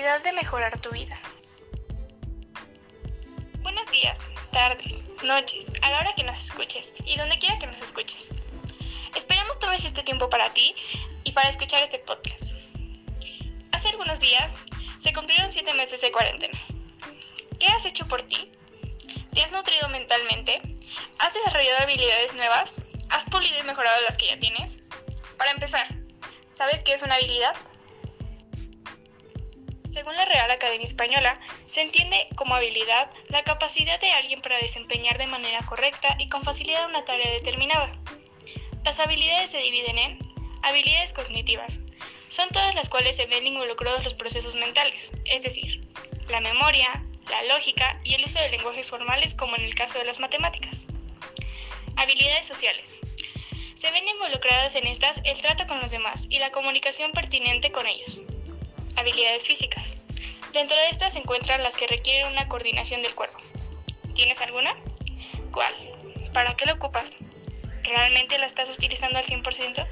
posibilidad de mejorar tu vida. Buenos días, tardes, noches, a la hora que nos escuches y donde quiera que nos escuches. Esperemos tomes este tiempo para ti y para escuchar este podcast. Hace algunos días se cumplieron siete meses de cuarentena. ¿Qué has hecho por ti? ¿Te has nutrido mentalmente? ¿Has desarrollado habilidades nuevas? ¿Has pulido y mejorado las que ya tienes? Para empezar, ¿sabes qué es una habilidad? Según la Real Academia Española, se entiende como habilidad la capacidad de alguien para desempeñar de manera correcta y con facilidad una tarea determinada. Las habilidades se dividen en habilidades cognitivas. Son todas las cuales se ven involucrados los procesos mentales, es decir, la memoria, la lógica y el uso de lenguajes formales como en el caso de las matemáticas. Habilidades sociales. Se ven involucradas en estas el trato con los demás y la comunicación pertinente con ellos habilidades físicas. Dentro de estas se encuentran las que requieren una coordinación del cuerpo. ¿Tienes alguna? ¿Cuál? ¿Para qué lo ocupas? ¿Realmente la estás utilizando al 100%?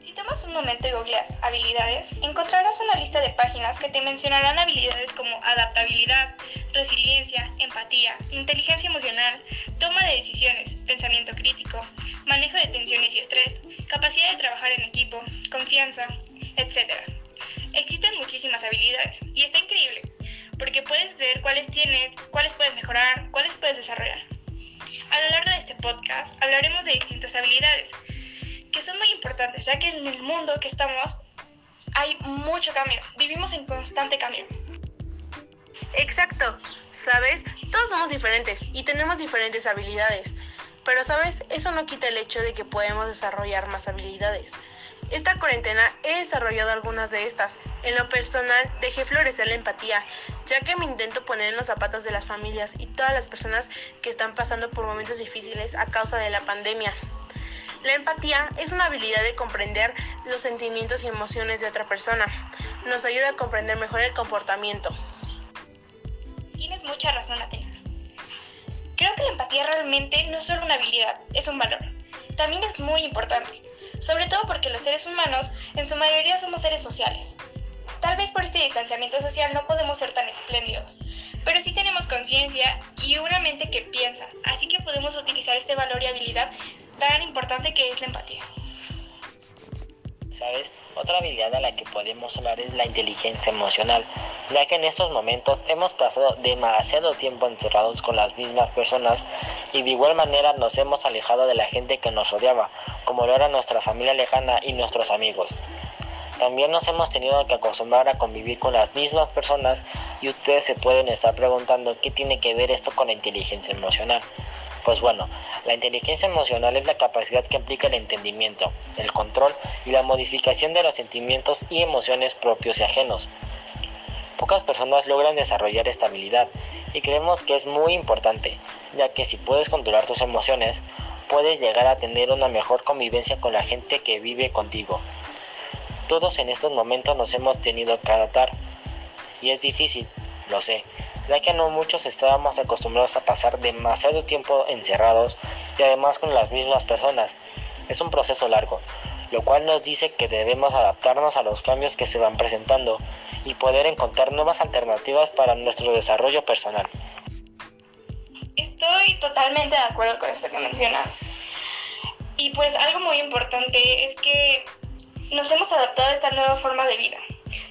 Si tomas un momento y googleas habilidades, encontrarás una lista de páginas que te mencionarán habilidades como adaptabilidad, resiliencia, empatía, inteligencia emocional, toma de decisiones, pensamiento crítico, manejo de tensiones y estrés, capacidad de trabajar en equipo, confianza, etc. Existen muchísimas habilidades y está increíble porque puedes ver cuáles tienes, cuáles puedes mejorar, cuáles puedes desarrollar. A lo largo de este podcast hablaremos de distintas habilidades que son muy importantes ya que en el mundo que estamos hay mucho cambio, vivimos en constante cambio. Exacto, ¿sabes? Todos somos diferentes y tenemos diferentes habilidades. Pero, ¿sabes? Eso no quita el hecho de que podemos desarrollar más habilidades. Esta cuarentena he desarrollado algunas de estas. En lo personal, dejé florecer la empatía, ya que me intento poner en los zapatos de las familias y todas las personas que están pasando por momentos difíciles a causa de la pandemia. La empatía es una habilidad de comprender los sentimientos y emociones de otra persona. Nos ayuda a comprender mejor el comportamiento. Mucha razón, Atenas. Creo que la empatía realmente no es solo una habilidad, es un valor. También es muy importante, sobre todo porque los seres humanos en su mayoría somos seres sociales. Tal vez por este distanciamiento social no podemos ser tan espléndidos, pero sí tenemos conciencia y una mente que piensa, así que podemos utilizar este valor y habilidad tan importante que es la empatía. ¿Sabes? Otra habilidad a la que podemos hablar es la inteligencia emocional, ya que en estos momentos hemos pasado demasiado tiempo encerrados con las mismas personas y de igual manera nos hemos alejado de la gente que nos rodeaba, como lo era nuestra familia lejana y nuestros amigos. También nos hemos tenido que acostumbrar a convivir con las mismas personas y ustedes se pueden estar preguntando qué tiene que ver esto con la inteligencia emocional. Pues bueno, la inteligencia emocional es la capacidad que implica el entendimiento, el control y la modificación de los sentimientos y emociones propios y ajenos. Pocas personas logran desarrollar esta habilidad y creemos que es muy importante, ya que si puedes controlar tus emociones, puedes llegar a tener una mejor convivencia con la gente que vive contigo. Todos en estos momentos nos hemos tenido que adaptar y es difícil, lo sé, ya que no muchos estábamos acostumbrados a pasar demasiado tiempo encerrados y además con las mismas personas. Es un proceso largo, lo cual nos dice que debemos adaptarnos a los cambios que se van presentando y poder encontrar nuevas alternativas para nuestro desarrollo personal. Estoy totalmente de acuerdo con esto que mencionas. Y pues algo muy importante es que nos hemos adaptado a esta nueva forma de vida,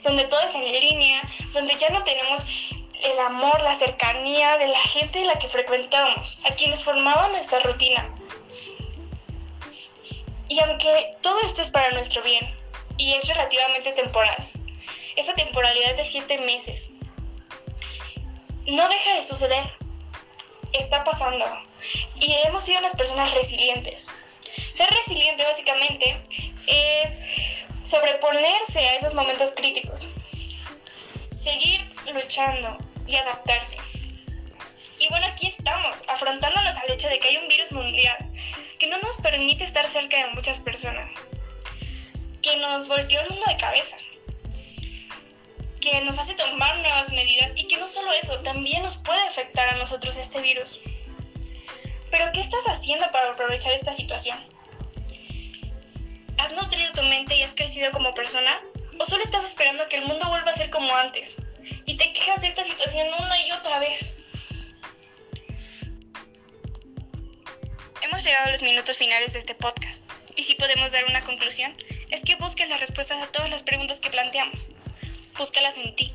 donde todo es en línea, donde ya no tenemos el amor, la cercanía de la gente de la que frecuentamos, a quienes formaban nuestra rutina. Y aunque todo esto es para nuestro bien y es relativamente temporal, esa temporalidad de siete meses no deja de suceder, está pasando y hemos sido unas personas resilientes. Ser resiliente básicamente es sobreponerse a esos momentos críticos, seguir luchando y adaptarse. Y bueno, aquí estamos, afrontándonos al hecho de que hay un virus mundial que no nos permite estar cerca de muchas personas, que nos volteó el mundo de cabeza, que nos hace tomar nuevas medidas y que no solo eso, también nos puede afectar a nosotros este virus. Pero ¿qué estás haciendo para aprovechar esta situación? ¿Has nutrido tu mente y has crecido como persona? ¿O solo estás esperando que el mundo vuelva a ser como antes? Y te quejas de esta situación una y otra vez. Hemos llegado a los minutos finales de este podcast. Y si podemos dar una conclusión, es que busques las respuestas a todas las preguntas que planteamos. Búscalas en ti.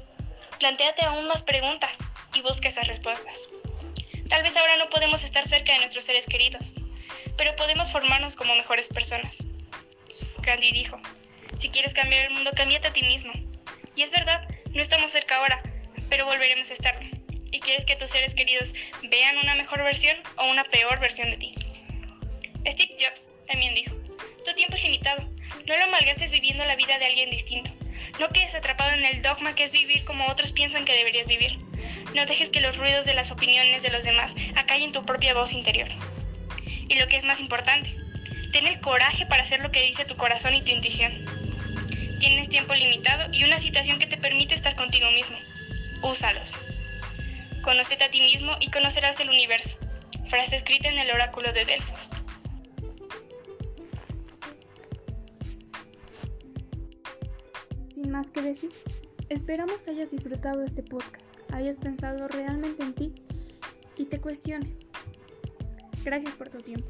Plantéate aún más preguntas y busca esas respuestas. Tal vez ahora no podemos estar cerca de nuestros seres queridos, pero podemos formarnos como mejores personas. Gandhi dijo, si quieres cambiar el mundo, cámbiate a ti mismo. Y es verdad, no estamos cerca ahora, pero volveremos a estarlo. Y quieres que tus seres queridos vean una mejor versión o una peor versión de ti. Steve Jobs también dijo, tu tiempo es limitado, no lo malgastes viviendo la vida de alguien distinto. No quedes atrapado en el dogma que es vivir como otros piensan que deberías vivir. No dejes que los ruidos de las opiniones de los demás acallen tu propia voz interior. Y lo que es más importante, ten el coraje para hacer lo que dice tu corazón y tu intuición. Tienes tiempo limitado y una situación que te permite estar contigo mismo. Úsalos. Conócete a ti mismo y conocerás el universo. Frase escrita en el oráculo de Delfos. Sin más que decir, esperamos hayas disfrutado este podcast, hayas pensado realmente en ti y te cuestiones. Gracias por tu tiempo.